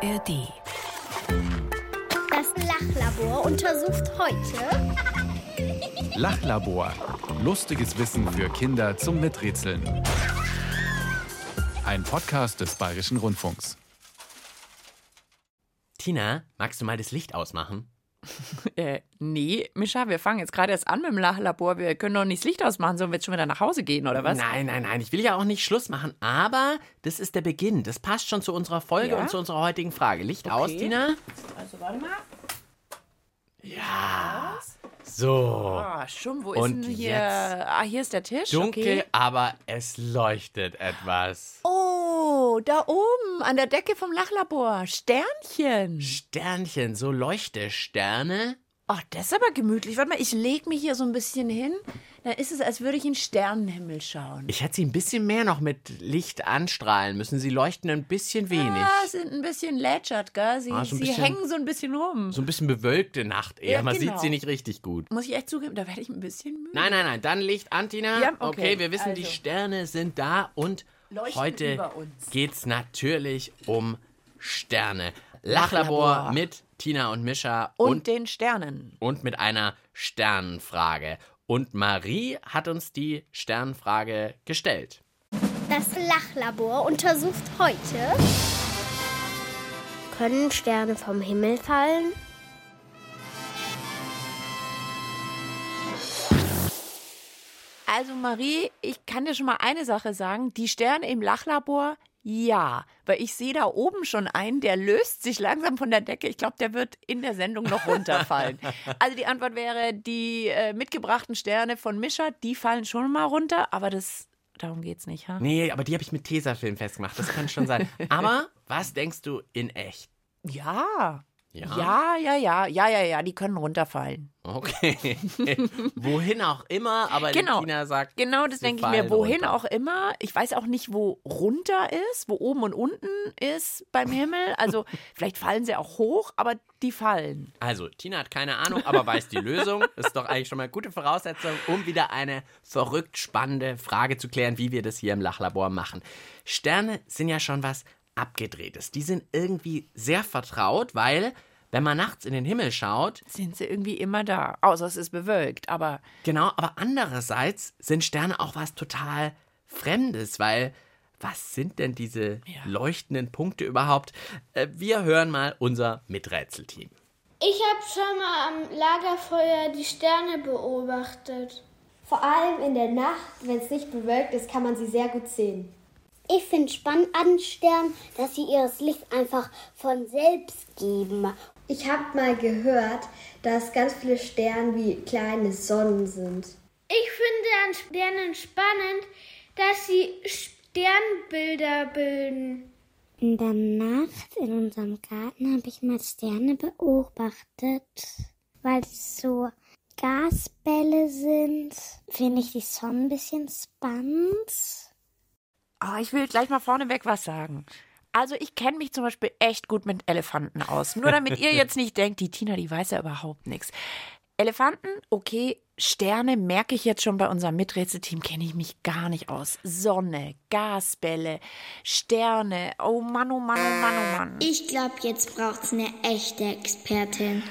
ARD. Das Lachlabor untersucht heute Lachlabor. Lustiges Wissen für Kinder zum Miträtseln. Ein Podcast des Bayerischen Rundfunks. Tina, magst du mal das Licht ausmachen? Äh, nee, Mischa, wir fangen jetzt gerade erst an mit dem Lachlabor. Wir können doch nicht das Licht ausmachen, sollen wir jetzt schon wieder nach Hause gehen, oder was? Nein, nein, nein, ich will ja auch nicht Schluss machen, aber das ist der Beginn. Das passt schon zu unserer Folge Ja? und zu unserer heutigen Frage. Licht aus, Tina? Also, warte mal. Ja. So. Ah, schon, wo Und ist denn hier? Ah, hier ist der Tisch. Dunkel, Okay. aber es leuchtet etwas. Oh, da oben an der Decke vom Lachlabor. Sternchen. Sternchen, so Leuchtesterne. Oh, das ist aber gemütlich. Warte mal, ich leg mich hier so ein bisschen hin. Dann ist es, als würde ich in den Sternenhimmel schauen. Ich hätte sie ein bisschen mehr noch mit Licht anstrahlen müssen. Sie leuchten ein bisschen wenig. Ah, sind ein bisschen lätschert, gell? Sie, Ah, so sie bisschen- hängen so ein bisschen rum. So ein bisschen bewölkte Nacht eher. Ja, Man genau. sieht sie nicht richtig gut. Muss ich echt zugeben, da werde ich ein bisschen müde. Nein, nein, nein. Dann Licht an, Tina. Ja, okay. wir wissen, die Also. Sterne sind da und Leuchten heute über uns. geht's natürlich um Sterne. Lachlabor, Lachlabor. mit Tina und Mischa Und, und, den Sternen. und mit einer Sternenfrage. Und Marie hat uns die Sternenfrage gestellt. Das Lachlabor untersucht heute Können Sterne vom Himmel fallen? Also Marie, ich kann dir schon mal eine Sache sagen. Die Sterne im Lachlabor, ja. Weil ich sehe da oben schon einen, der löst sich langsam von der Decke. Ich glaube, der wird in der Sendung noch runterfallen. also die Antwort wäre, die äh, mitgebrachten Sterne von Mischa, die fallen schon mal runter. Aber das, darum geht's nicht, ha? Nee, aber die habe ich mit Tesafilm festgemacht. Das kann schon sein. Aber was denkst du in echt? Ja. Ja? Ja, ja, ja, ja, ja, ja, die können runterfallen. Okay. Wohin auch immer, aber Genau. Tina sagt. Genau, das denke ich mir. Wohin runter. auch immer. Ich weiß auch nicht, wo runter ist, wo oben und unten ist beim Himmel. Also vielleicht fallen sie auch hoch, aber die fallen. Also, Tina hat keine Ahnung, aber weiß die Lösung. Ist doch eigentlich schon mal eine gute Voraussetzung, um wieder eine verrückt spannende Frage zu klären, wie wir das hier im Lachlabor machen. Sterne sind ja schon was Abgedrehtes. Die sind irgendwie sehr vertraut, weil, wenn man nachts in den Himmel schaut, Sind sie irgendwie immer da. Außer es ist bewölkt. Aber genau, aber andererseits sind Sterne auch was total Fremdes, weil. Was sind denn diese leuchtenden Punkte überhaupt? Äh, Wir hören mal unser Miträtselteam. Ich habe schon mal am Lagerfeuer die Sterne beobachtet. Vor allem in der Nacht, wenn es nicht bewölkt ist, kann man sie sehr gut sehen. Ich finde spannend an Sternen, dass sie ihr Licht einfach von selbst geben. Ich habe mal gehört, dass ganz viele Sterne wie kleine Sonnen sind. Ich finde an Sternen spannend, dass sie Sternbilder bilden. In der Nacht in unserem Garten habe ich mal Sterne beobachtet, weil es so Gasbälle sind. Finde ich die Sonne ein bisschen spannend. Oh, ich will gleich mal vorneweg was sagen. Also ich kenne mich zum Beispiel echt gut mit Elefanten aus. Nur damit ihr jetzt nicht denkt, die Tina, die weiß ja überhaupt nichts. Elefanten, okay, Sterne merke ich jetzt schon bei unserem Miträtselteam, kenne ich mich gar nicht aus. Sonne, Gasbälle, Sterne, oh Mann, oh Mann, oh Mann, oh Mann. Ich glaube, jetzt braucht's eine echte Expertin.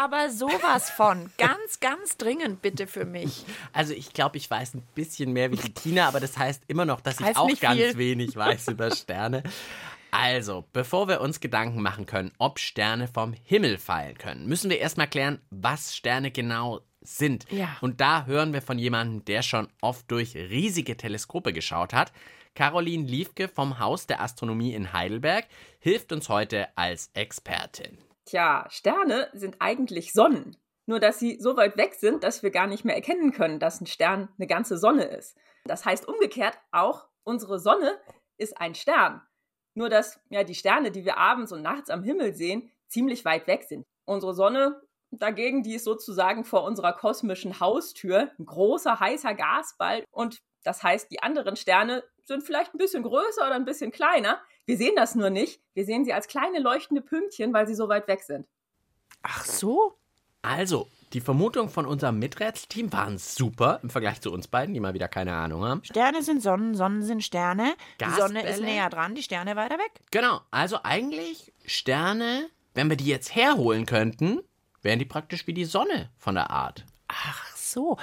Aber sowas von, ganz, ganz dringend bitte für mich. Also ich glaube, ich weiß ein bisschen mehr wie die Tina, aber das heißt immer noch, dass ich Heißt auch nicht ganz viel. wenig weiß über Sterne. Also, bevor wir uns Gedanken machen können, ob Sterne vom Himmel fallen können, müssen wir erstmal klären, was Sterne genau sind. Ja. Und da hören wir von jemandem, der schon oft durch riesige Teleskope geschaut hat. Caroline Liefke vom Haus der Astronomie in Heidelberg hilft uns heute als Expertin. Tja, Sterne sind eigentlich Sonnen. Nur dass sie so weit weg sind, dass wir gar nicht mehr erkennen können, dass ein Stern eine ganze Sonne ist. Das heißt umgekehrt, auch unsere Sonne ist ein Stern. Nur dass ja die Sterne, die wir abends und nachts am Himmel sehen, ziemlich weit weg sind. Unsere Sonne dagegen, die ist sozusagen vor unserer kosmischen Haustür, ein großer heißer Gasball und das heißt, die anderen Sterne sind vielleicht ein bisschen größer oder ein bisschen kleiner. Wir sehen das nur nicht. Wir sehen sie als kleine leuchtende Pünktchen, weil sie so weit weg sind. Ach so? Also, Die Vermutungen von unserem Miträtselteam waren super im Vergleich zu uns beiden, die mal wieder keine Ahnung haben. Sterne sind Sonnen, Sonnen sind Sterne. Die Sonne ist näher dran, die Sterne weiter weg. Genau, also eigentlich Sterne, wenn wir die jetzt herholen könnten, wären die praktisch wie die Sonne von der Art. Ach so.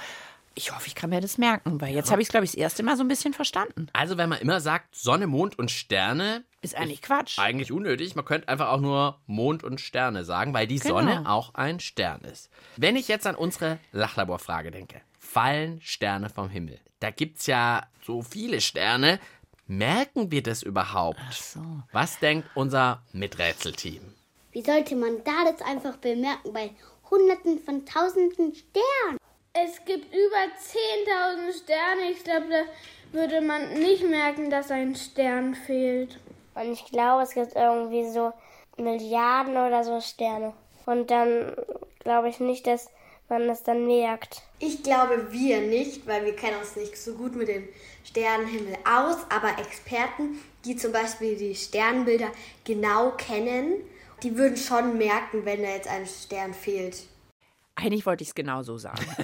Ich hoffe, ich kann mir das merken, weil jetzt habe ich es, glaube ich, das erste Mal so ein bisschen verstanden. Also wenn man immer sagt Sonne, Mond und Sterne, Ist eigentlich Quatsch. eigentlich unnötig. Man könnte einfach auch nur Mond und Sterne sagen, weil die Genau. Sonne auch ein Stern ist. Wenn ich jetzt an unsere Lachlaborfrage denke, fallen Sterne vom Himmel? Da gibt es ja so viele Sterne. Merken wir das überhaupt? Was denkt unser Miträtselteam? Wie sollte man da das einfach bemerken bei Hunderten von Tausenden Sternen? Es gibt über 10.000 Sterne. Ich glaube, da würde man nicht merken, dass ein Stern fehlt. Und ich glaube, es gibt irgendwie so Milliarden oder so Sterne. Und dann glaube ich nicht, dass man das dann merkt. Ich glaube wir nicht, weil wir kennen uns nicht so gut mit dem Sternenhimmel aus, aber Experten, die zum Beispiel die Sternbilder genau kennen, die würden schon merken, wenn da jetzt ein Stern fehlt. Eigentlich wollte ich es genauso sagen.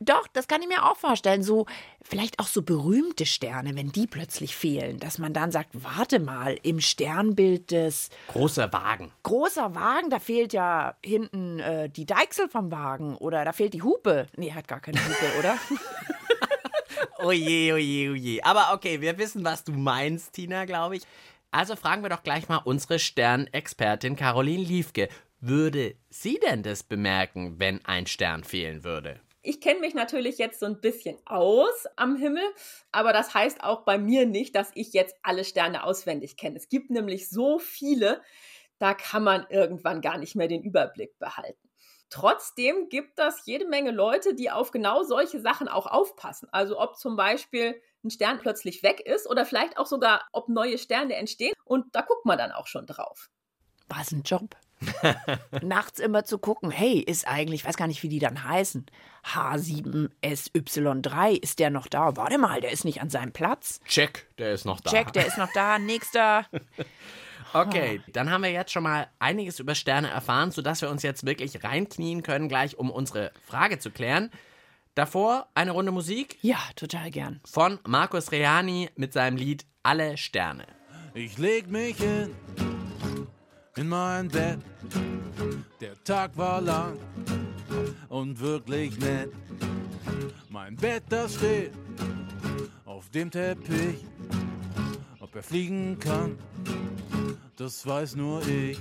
Doch, das kann ich mir auch vorstellen. So, vielleicht auch so berühmte Sterne, wenn die plötzlich fehlen, dass man dann sagt, warte mal, im Sternbild des Großer Wagen. großer Wagen, da fehlt ja hinten äh, die Deichsel vom Wagen oder da fehlt die Hupe. Nee, hat gar keine Hupe, oder? Oje, oje, oje. Aber okay, wir wissen, was du meinst, Tina, glaube ich. Also fragen wir doch gleich mal unsere Sternexpertin Caroline Liefke. Würde sie denn das bemerken, wenn ein Stern fehlen würde? Ich kenne mich natürlich jetzt so ein bisschen aus am Himmel, aber das heißt auch bei mir nicht, dass ich jetzt alle Sterne auswendig kenne. Es gibt nämlich so viele, da kann man irgendwann gar nicht mehr den Überblick behalten. Trotzdem gibt es jede Menge Leute, die auf genau solche Sachen auch aufpassen. Also ob zum Beispiel ein Stern plötzlich weg ist oder vielleicht auch sogar, ob neue Sterne entstehen. Und da guckt man dann auch schon drauf. Was ein Job. Nachts immer zu gucken, hey, ist eigentlich, ich weiß gar nicht, wie die dann heißen. H7SY3, ist der noch da? Warte mal, der ist nicht an seinem Platz. Check, der ist noch da. Check, der ist noch da. Nächster. Okay, dann haben wir jetzt schon mal einiges über Sterne erfahren, sodass wir uns jetzt wirklich reinknien können, gleich um unsere Frage zu klären. Davor eine Runde Musik Ja, total gern. von Markus Reani mit seinem Lied Alle Sterne. Ich leg mich hin in mein Bett. Der Tag war lang und wirklich nett. Mein Bett, das steht auf dem Teppich. Ob er fliegen kann, das weiß nur ich.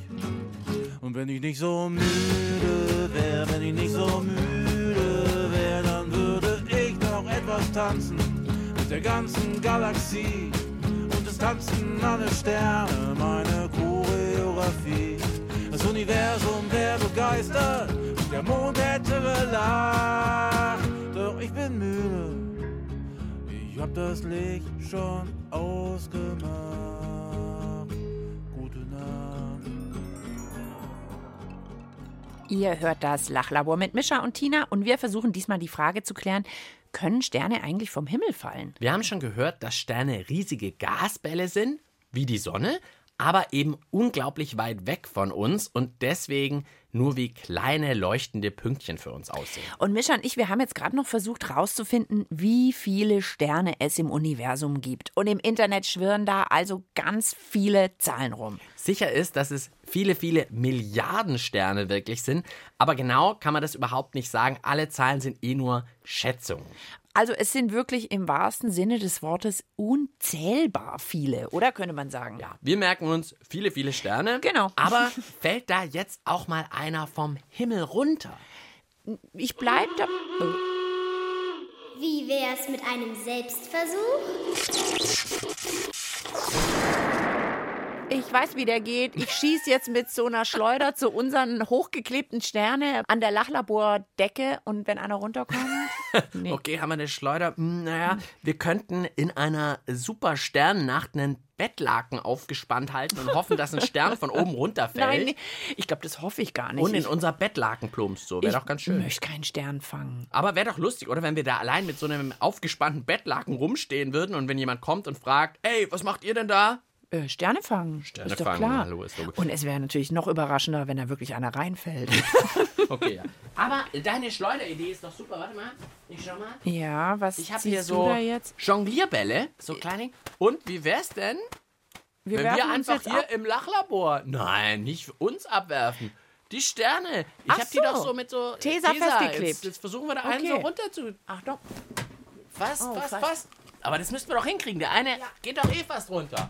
Und wenn ich nicht so müde wär, wenn ich nicht so müde wär, dann würde ich noch etwas tanzen mit der ganzen Galaxie. Und es tanzen alle Sterne, meine Choreografie. Das Universum wäre begeistert, und der Mond hätte gelacht. Doch ich bin müde, ich hab das Licht schon ausgemacht. Gute Nacht. Ihr hört das Lachlabor mit Mischa und Tina und wir versuchen diesmal die Frage zu klären, können Sterne eigentlich vom Himmel fallen? Wir haben schon gehört, dass Sterne riesige Gasbälle sind, wie die Sonne, aber eben unglaublich weit weg von uns und deswegen nur wie kleine leuchtende Pünktchen für uns aussehen. Und Mischa und ich, wir haben jetzt gerade noch versucht herauszufinden, wie viele Sterne es im Universum gibt. Und im Internet schwirren da also ganz viele Zahlen rum. Sicher ist, dass es viele, viele Milliarden Sterne wirklich sind, aber genau kann man das überhaupt nicht sagen. Alle Zahlen sind eh nur Schätzungen. Also es sind wirklich im wahrsten Sinne des Wortes unzählbar viele, oder könnte man sagen? Ja, wir merken uns viele, viele Sterne. Genau. Aber fällt da jetzt auch mal einer vom Himmel runter? Ich bleib da. Wie wär's mit einem Selbstversuch? Ich weiß, wie der geht. Ich schieße jetzt mit so einer Schleuder zu unseren hochgeklebten Sterne an der Lachlabordecke und wenn einer runterkommt. Nee. Okay, haben wir eine Schleuder? Hm, Naja, wir könnten in einer super Sternennacht einen Bettlaken aufgespannt halten und hoffen, dass ein Stern von oben runterfällt. Nein, nee. ich glaube, das hoffe ich gar nicht. Und in ich, unser Bettlaken plumpst so. Wäre doch ganz Ich schön. möchte keinen Stern fangen. Aber wäre doch lustig, oder? Wenn wir da allein mit so einem aufgespannten Bettlaken rumstehen würden und wenn jemand kommt und fragt, ey, was macht ihr denn da? Äh, Sterne fangen. Sterne ist doch fangen, klar. hallo, ist logisch. Und es wäre natürlich noch überraschender, wenn da wirklich einer reinfällt. Okay, ja. Aber deine Schleuderidee ist doch super. Warte mal, ich schau mal. Ja, was Ich habe hier so? Jonglierbälle, so kleine. Und wie wär's denn, Wir wenn wir einfach hier ab. im Lachlabor, nein, nicht uns abwerfen, die Sterne. Ich Ach hab die so. doch so mit so Tesa festgeklebt. Jetzt, jetzt versuchen wir da einen Okay. so runter zu. Achtung. Fast, Oh, fast, fast. fast. Aber das müssten wir doch hinkriegen. Der eine geht doch eh fast runter.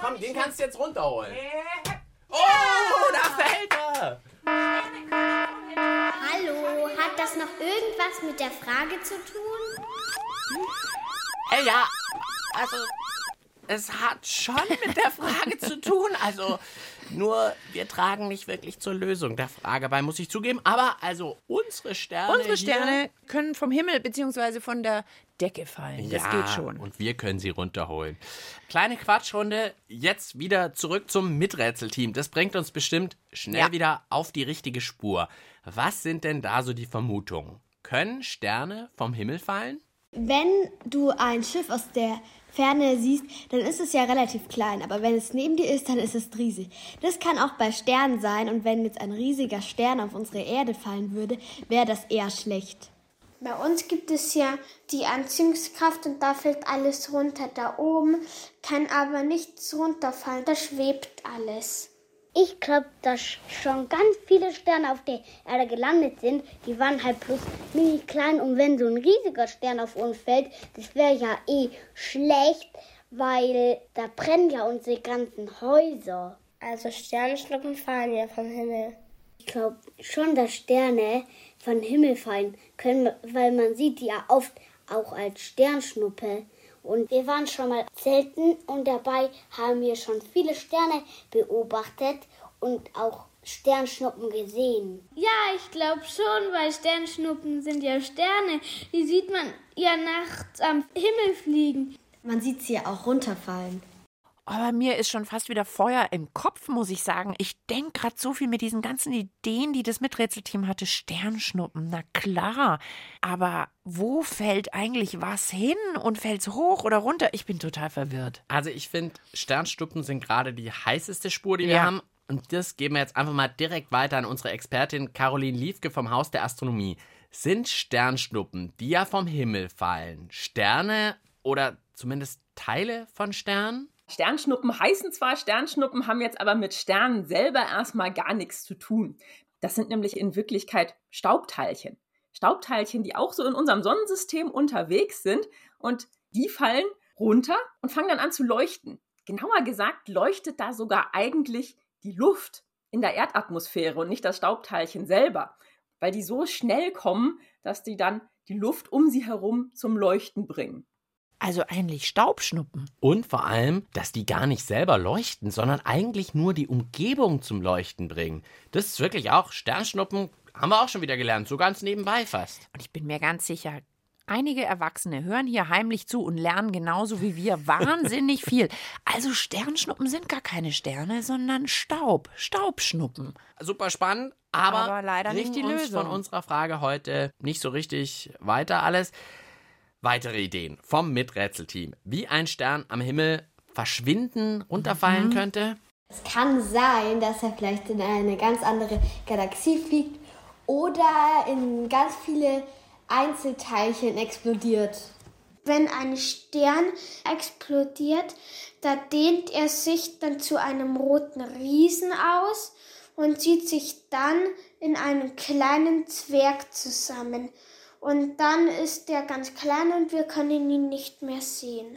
Komm, den kannst du jetzt runterholen. Oh, da fällt er. Hallo, hat das noch irgendwas mit der Frage zu tun? Ey, ja, also es hat schon mit der Frage zu tun. Also nur wir tragen nicht wirklich zur Lösung der Frage bei, muss ich zugeben. Aber also unsere Sterne. Unsere Sterne können vom Himmel bzw. von der Decke fallen. Das ja, geht schon. Und wir können sie runterholen. Kleine Quatschrunde. Jetzt wieder zurück zum Miträtselteam. Das bringt uns bestimmt schnell Ja. wieder auf die richtige Spur. Was sind denn da so die Vermutungen? Können Sterne vom Himmel fallen? Wenn du ein Schiff aus der Ferne siehst, dann ist es ja relativ klein, aber wenn es neben dir ist, dann ist es riesig. Das kann auch bei Sternen sein und wenn jetzt ein riesiger Stern auf unsere Erde fallen würde, wäre das eher schlecht. Bei uns gibt es ja die Anziehungskraft und da fällt alles runter. Da oben kann aber nichts runterfallen, da schwebt alles. Ich glaube, dass schon ganz viele Sterne auf der Erde gelandet sind. Die waren halt bloß mini klein. Und wenn so ein riesiger Stern auf uns fällt, das wäre ja eh schlecht, weil da brennen ja unsere ganzen Häuser. Also Sternschnuppen fallen ja vom Himmel. Ich glaube schon, dass Sterne vom Himmel fallen können, weil man sieht die ja oft auch als Sternschnuppe. Und wir waren schon mal selten und dabei haben wir schon viele Sterne beobachtet und auch Sternschnuppen gesehen. Ja, ich glaube schon, weil Sternschnuppen sind ja Sterne. Die sieht man ja nachts am Himmel fliegen. Man sieht sie ja auch runterfallen. Aber mir ist schon fast wieder Feuer im Kopf, muss ich sagen. Ich denke gerade so viel mit diesen ganzen Ideen, die das Miträtselteam hatte. Sternschnuppen, na klar. Aber wo fällt eigentlich was hin? Und fällt's hoch oder runter? Ich bin total verwirrt. Also ich finde, Sternschnuppen sind gerade die heißeste Spur, die wir Ja. haben. Und das geben wir jetzt einfach mal direkt weiter an unsere Expertin Caroline Liefke vom Haus der Astronomie. Sind Sternschnuppen, die ja vom Himmel fallen, Sterne oder zumindest Teile von Sternen? Sternschnuppen heißen zwar Sternschnuppen, haben jetzt aber mit Sternen selber erstmal gar nichts zu tun. Das sind nämlich in Wirklichkeit Staubteilchen. Staubteilchen, die auch so in unserem Sonnensystem unterwegs sind und die fallen runter und fangen dann an zu leuchten. Genauer gesagt leuchtet da sogar eigentlich die Luft in der Erdatmosphäre und nicht das Staubteilchen selber, weil die so schnell kommen, dass die dann die Luft um sie herum zum Leuchten bringen. Also eigentlich Staubschnuppen. Und vor allem, dass die gar nicht selber leuchten, sondern eigentlich nur die Umgebung zum Leuchten bringen. Das ist wirklich auch Sternschnuppen, haben wir auch schon wieder gelernt, so ganz nebenbei fast. Und ich bin mir ganz sicher, einige Erwachsene hören hier heimlich zu und lernen genauso wie wir wahnsinnig viel. Also Sternschnuppen sind gar keine Sterne, sondern Staub. Staubschnuppen. Super spannend, aber, Aber leider nicht die uns Lösung. von unserer Frage heute nicht so richtig weiter alles. Weitere Ideen vom Miträtselteam, wie ein Stern am Himmel verschwinden, runterfallen könnte. Es kann sein, dass er vielleicht in eine ganz andere Galaxie fliegt oder in ganz viele Einzelteilchen explodiert. Wenn ein Stern explodiert, da dehnt er sich dann zu einem roten Riesen aus und zieht sich dann in einen kleinen Zwerg zusammen. Und dann ist er ganz klein und wir können ihn nicht mehr sehen.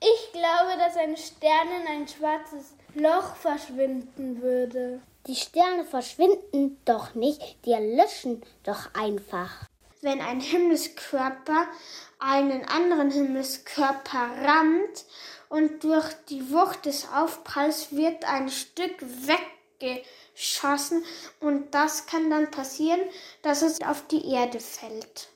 Ich glaube, dass ein Stern in ein schwarzes Loch verschwinden würde. Die Sterne verschwinden doch nicht, die erlöschen doch einfach. wenn ein Himmelskörper einen anderen Himmelskörper rammt und durch die Wucht des Aufpralls wird ein Stück weggeschossen und das kann dann passieren, dass es auf die Erde fällt.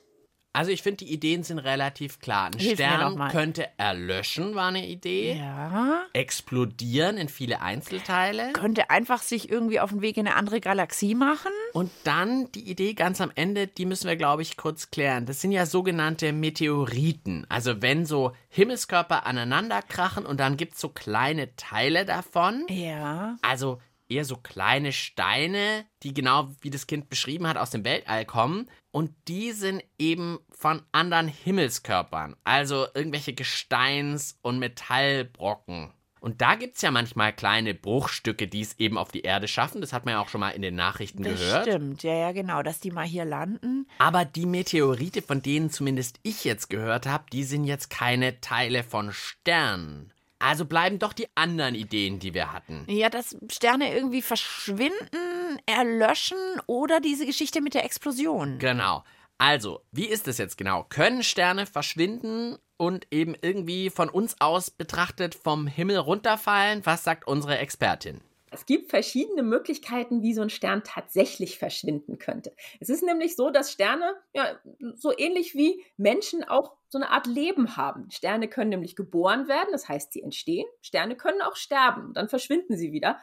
Also ich finde, die Ideen sind relativ klar. Ein Hilf Stern könnte erlöschen, war eine Idee. Ja. Explodieren in viele Einzelteile. Könnte einfach sich irgendwie auf den Weg in eine andere Galaxie machen. Und dann die Idee ganz am Ende, die müssen wir, glaube ich, kurz klären. Das sind ja sogenannte Meteoriten. Also wenn so Himmelskörper aneinander krachen und dann gibt es so kleine Teile davon. Ja. Also eher so kleine Steine, die genau wie das Kind beschrieben hat, aus dem Weltall kommen. Und die sind eben von anderen Himmelskörpern, also irgendwelche Gesteins- und Metallbrocken. Und da gibt es ja manchmal kleine Bruchstücke, die es eben auf die Erde schaffen. Das hat man ja auch schon mal in den Nachrichten Das gehört. stimmt, ja, ja, genau, dass die mal hier landen. Aber die Meteorite, von denen zumindest ich jetzt gehört habe, die sind jetzt keine Teile von Sternen. Also bleiben doch die anderen Ideen, die wir hatten. Ja, dass Sterne irgendwie verschwinden, erlöschen oder diese Geschichte mit der Explosion. Genau. Also, wie ist es jetzt genau? Können Sterne verschwinden und eben irgendwie von uns aus betrachtet vom Himmel runterfallen? Was sagt unsere Expertin? Es gibt verschiedene Möglichkeiten, wie so ein Stern tatsächlich verschwinden könnte. Es ist nämlich so, dass Sterne ja so ähnlich wie Menschen auch so eine Art Leben haben. Sterne können nämlich geboren werden, das heißt, sie entstehen. Sterne können auch sterben, dann verschwinden sie wieder.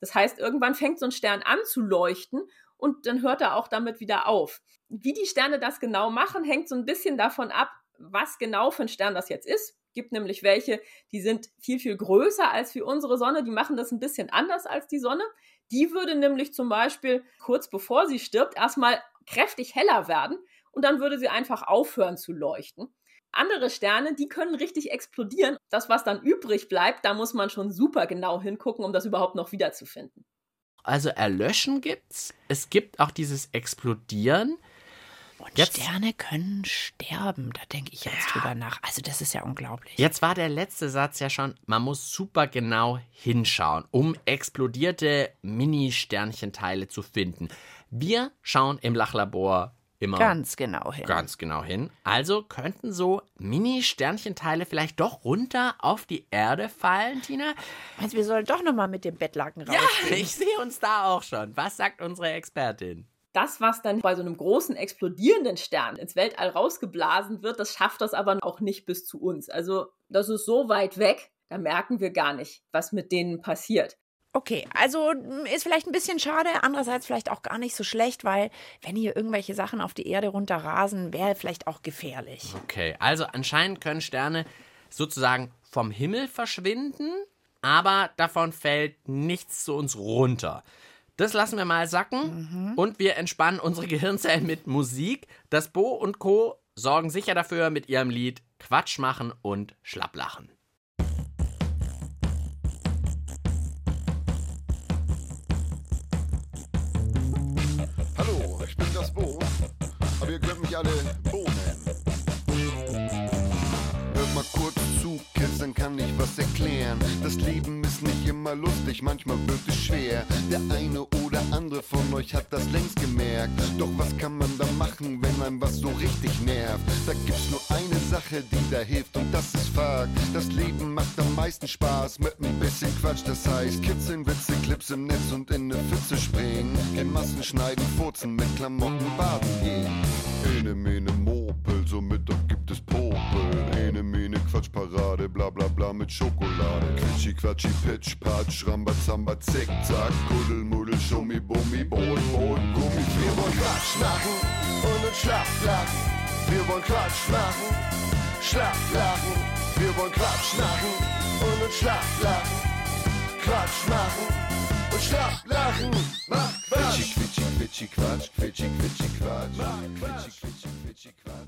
Das heißt, irgendwann fängt so ein Stern an zu leuchten und dann hört er auch damit wieder auf. Wie die Sterne das genau machen, hängt so ein bisschen davon ab, was genau für ein Stern das jetzt ist. Gibt nämlich welche, die sind viel, viel größer als wie unsere Sonne. Die machen das ein bisschen anders als die Sonne. Die würde nämlich zum Beispiel kurz bevor sie stirbt erstmal kräftig heller werden und dann würde sie einfach aufhören zu leuchten. Andere Sterne, die können richtig explodieren. Das, was dann übrig bleibt, da muss man schon super genau hingucken, um das überhaupt noch wiederzufinden. Also erlöschen gibt's. Es gibt auch dieses Explodieren. Und Jetzt- Sterne können sterben, da denke ich jetzt drüber nach. Also das ist ja unglaublich. Jetzt war der letzte Satz ja schon, man muss super genau hinschauen, um explodierte Mini-Sternchenteile zu finden. Wir schauen im Lachlabor immer Ganz genau hin. ganz genau hin. Also könnten so Mini-Sternchenteile vielleicht doch runter auf die Erde fallen, Tina? Meinst du, wir sollen doch nochmal mit dem Bettlaken raus? Ja, ich sehe uns da auch schon. Was sagt unsere Expertin? Das, was dann bei so einem großen explodierenden Stern ins Weltall rausgeblasen wird, das schafft das aber auch nicht bis zu uns. Also das ist so weit weg, da merken wir gar nicht, was mit denen passiert. Okay, also ist vielleicht ein bisschen schade, andererseits vielleicht auch gar nicht so schlecht, weil wenn hier irgendwelche Sachen auf die Erde runterrasen, wäre vielleicht auch gefährlich. Okay, also anscheinend können Sterne sozusagen vom Himmel verschwinden, aber davon fällt nichts zu uns runter. Das lassen wir mal sacken und wir entspannen unsere Gehirnzellen mit Musik. Das Bo und Co. sorgen sicher dafür mit ihrem Lied Quatsch machen und Schlapplachen. Hallo, ich bin das Bo, aber ihr könnt mich alle immer lustig, manchmal wird es schwer. Der eine oder andere von euch hat das längst gemerkt. Doch was kann man da machen, wenn einem was so richtig nervt? Da gibt's nur eine Sache, die da hilft und das ist Fakt. Das Leben macht am meisten Spaß mit ein bisschen Quatsch. Das heißt, kitzeln, Witze, Clips im Netz und in ne Pfütze springen. In Massen schneiden, furzen, mit Klamotten baden gehen. Ene, mene, Mopel, so Mittag gibt es Popel. Ene, mene, Quatschparade, bla bla bla mit Schokolade. Quitschi, quatschi, pitch, patsch, rambazamba, zick, zack. Kuddel, muddel, schummi, bummi, boot, boot, Gummi. Wir wollen Quatsch machen und uns Schlaf lachen. Wir wollen Quatsch machen, Schlaf lachen. Wir wollen Quatsch machen und uns Schlaf lachen. Quatsch machen und Schlaf lachen. Mach Quatsch. Quitschi, quitschi, Quatsch. Quitschi, quitschi, Quatsch. Mach Quatsch.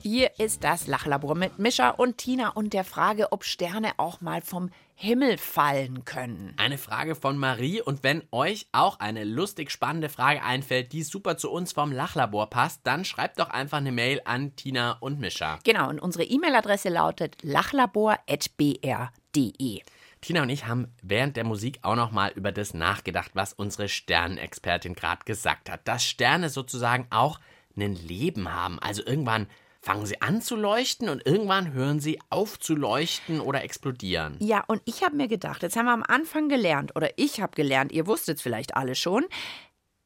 Hier ist das Lachlabor mit Mischa und Tina und der Frage, ob Sterne auch mal vom Himmel fallen können. Eine Frage von Marie und wenn euch auch eine lustig spannende Frage einfällt, die super zu uns vom Lachlabor passt, dann schreibt doch einfach eine Mail an Tina und Mischa. Genau, und unsere E-Mail-Adresse lautet lachlabor.br.de. Tina und ich haben während der Musik auch noch mal über das nachgedacht, was unsere Sternenexpertin gerade gesagt hat. Dass Sterne sozusagen auch ein Leben haben. Also irgendwann fangen sie an zu leuchten und irgendwann hören sie auf zu leuchten oder explodieren. Ja, und ich habe mir gedacht, jetzt haben wir am Anfang gelernt, oder ich habe gelernt, ihr wusstet es vielleicht alle schon,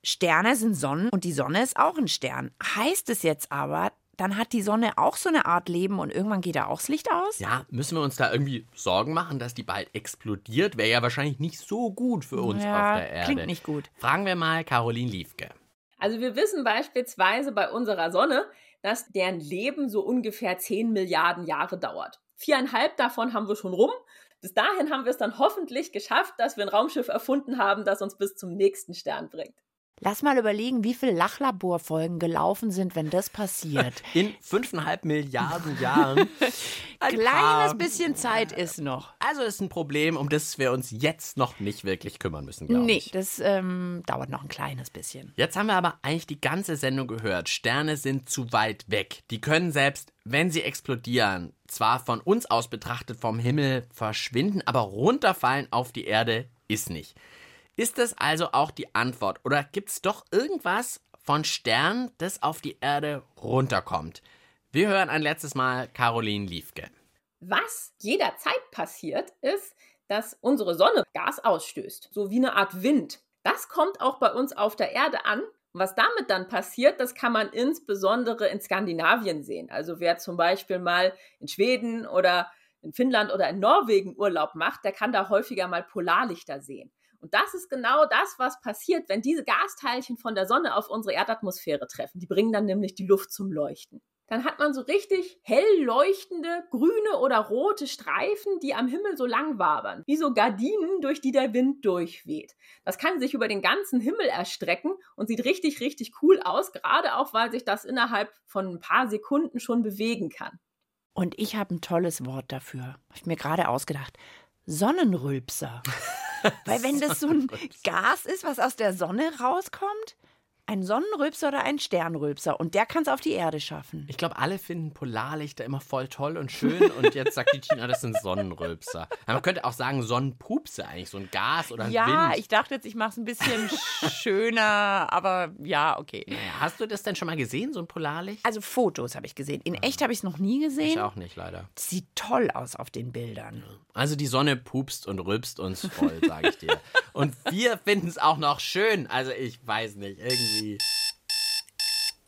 Sterne sind Sonnen und die Sonne ist auch ein Stern. Heißt es jetzt aber, dann hat die Sonne auch so eine Art Leben und irgendwann geht da auch das Licht aus? Ja, müssen wir uns da irgendwie Sorgen machen, dass die bald explodiert? Wäre ja wahrscheinlich nicht so gut für uns Ja, auf der Erde. klingt nicht gut. Fragen wir mal Caroline Liefke. Also wir wissen beispielsweise bei unserer Sonne, dass deren Leben so ungefähr 10 Milliarden Jahre dauert. Viereinhalb davon haben wir schon rum. Bis dahin haben wir es dann hoffentlich geschafft, dass wir ein Raumschiff erfunden haben, das uns bis zum nächsten Stern bringt. Lass mal überlegen, wie viele Lachlaborfolgen gelaufen sind, wenn das passiert. In fünfeinhalb Milliarden Jahren. Ein kleines bisschen Zeit ist noch. Also ist ein Problem, um das wir uns jetzt noch nicht wirklich kümmern müssen, glaube nee, ich. das ähm, dauert noch ein kleines bisschen. Jetzt haben wir aber eigentlich die ganze Sendung gehört. Sterne sind zu weit weg. Die können selbst, wenn sie explodieren, zwar von uns aus betrachtet vom Himmel verschwinden, aber runterfallen auf die Erde ist nicht. Ist das also auch die Antwort? Oder gibt es doch irgendwas von Sternen, das auf die Erde runterkommt? Wir hören ein letztes Mal Caroline Liefke. Was jederzeit passiert, ist, dass unsere Sonne Gas ausstößt, so wie eine Art Wind. Das kommt auch bei uns auf der Erde an. Und was damit dann passiert, das kann man insbesondere in Skandinavien sehen. Also wer zum Beispiel mal in Schweden oder in Finnland oder in Norwegen Urlaub macht, der kann da häufiger mal Polarlichter sehen. Und das ist genau das, was passiert, wenn diese Gasteilchen von der Sonne auf unsere Erdatmosphäre treffen. Die bringen dann nämlich die Luft zum Leuchten. Dann hat man so richtig hell leuchtende grüne oder rote Streifen, die am Himmel so lang wabern, wie so Gardinen, durch die der Wind durchweht. Das kann sich über den ganzen Himmel erstrecken und sieht richtig, richtig cool aus, gerade auch, weil sich das innerhalb von ein paar Sekunden schon bewegen kann. Und ich habe ein tolles Wort dafür. Habe ich mir gerade ausgedacht. Sonnenrülpser. Weil wenn das so ein Gas ist, was aus der Sonne rauskommt, ein Sonnenrülpser oder ein Sternrülpser und der kann es auf die Erde schaffen. Ich glaube, alle finden Polarlichter immer voll toll und schön und jetzt sagt die Tina, das sind Sonnenrülpser. Aber man könnte auch sagen Sonnenpupse eigentlich, so ein Gas oder ein ja, Wind. Ja, ich dachte jetzt, ich mache es ein bisschen schöner, aber ja, okay. Naja, hast du das denn schon mal gesehen, so ein Polarlicht? Also Fotos habe ich gesehen. In echt habe ich es noch nie gesehen. Ich auch nicht, leider. Sieht toll aus auf den Bildern. Also die Sonne pupst und rülpst uns voll, sage ich dir. Und wir finden es auch noch schön. Also ich weiß nicht, irgendwie.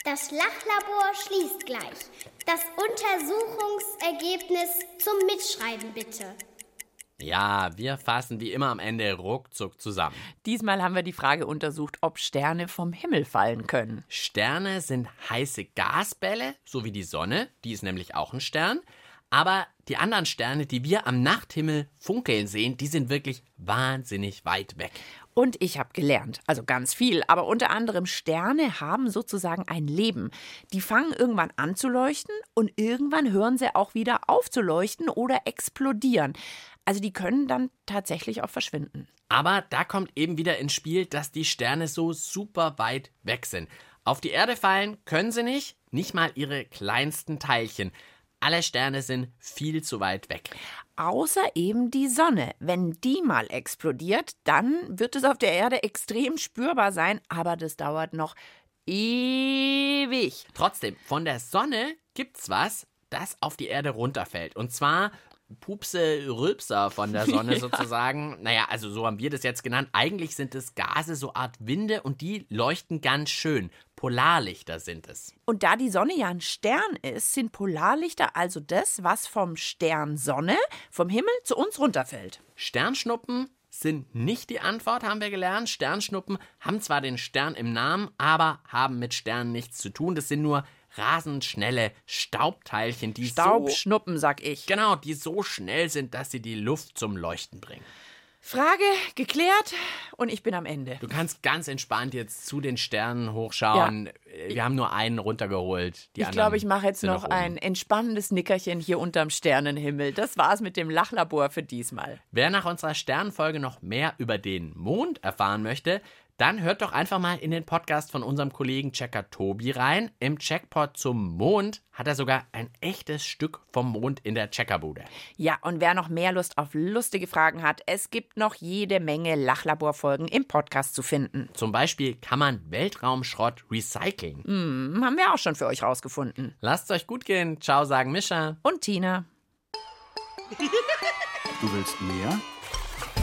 Das Lachlabor schließt gleich. Das Untersuchungsergebnis zum Mitschreiben bitte. Ja, wir fassen wie immer am Ende ruckzuck zusammen. Diesmal haben wir die Frage untersucht, ob Sterne vom Himmel fallen können. Sterne sind heiße Gasbälle, so wie die Sonne, die ist nämlich auch ein Stern. Aber die anderen Sterne, die wir am Nachthimmel funkeln sehen, die sind wirklich wahnsinnig weit weg. Und ich habe gelernt, also ganz viel, aber unter anderem Sterne haben sozusagen ein Leben. Die fangen irgendwann an zu leuchten und irgendwann hören sie auch wieder auf zu leuchten oder explodieren. Also die können dann tatsächlich auch verschwinden. Aber da kommt eben wieder ins Spiel, dass die Sterne so super weit weg sind. Auf die Erde fallen können sie nicht, nicht mal ihre kleinsten Teilchen. Alle Sterne sind viel zu weit weg. Außer eben die Sonne. Wenn die mal explodiert, dann wird es auf der Erde extrem spürbar sein, aber das dauert noch ewig. Trotzdem, von der Sonne gibt's was, das auf die Erde runterfällt. Und zwar Pupse Rülpser von der Sonne ja. sozusagen. Naja, also so haben wir das jetzt genannt. Eigentlich sind es Gase, so Art Winde und die leuchten ganz schön. Polarlichter sind es. Und da die Sonne ja ein Stern ist, sind Polarlichter also das, was vom Stern Sonne, vom Himmel zu uns runterfällt. Sternschnuppen sind nicht die Antwort, haben wir gelernt. Sternschnuppen haben zwar den Stern im Namen, aber haben mit Sternen nichts zu tun. Das sind nur rasend schnelle Staubteilchen, die Staubschnuppen, so, sag ich. Genau, die so schnell sind, dass sie die Luft zum Leuchten bringen. Frage geklärt und ich bin am Ende. Du kannst ganz entspannt jetzt zu den Sternen hochschauen. Ja. Wir haben nur einen runtergeholt. ich glaube, ich mache jetzt noch ein entspannendes Nickerchen hier unterm Sternenhimmel. Das war's mit dem Lachlabor für diesmal. Wer nach unserer Sternenfolge noch mehr über den Mond erfahren möchte, dann hört doch einfach mal in den Podcast von unserem Kollegen Checker Tobi rein. Im Checkpot zum Mond hat er sogar ein echtes Stück vom Mond in der Checkerbude. Ja, und wer noch mehr Lust auf lustige Fragen hat, es gibt noch jede Menge Lachlaborfolgen im Podcast zu finden. Zum Beispiel kann man Weltraumschrott recyceln. Hm, haben wir auch schon für euch rausgefunden. Lasst euch gut gehen. Ciao, sagen Mischa. Und Tina. Du willst mehr?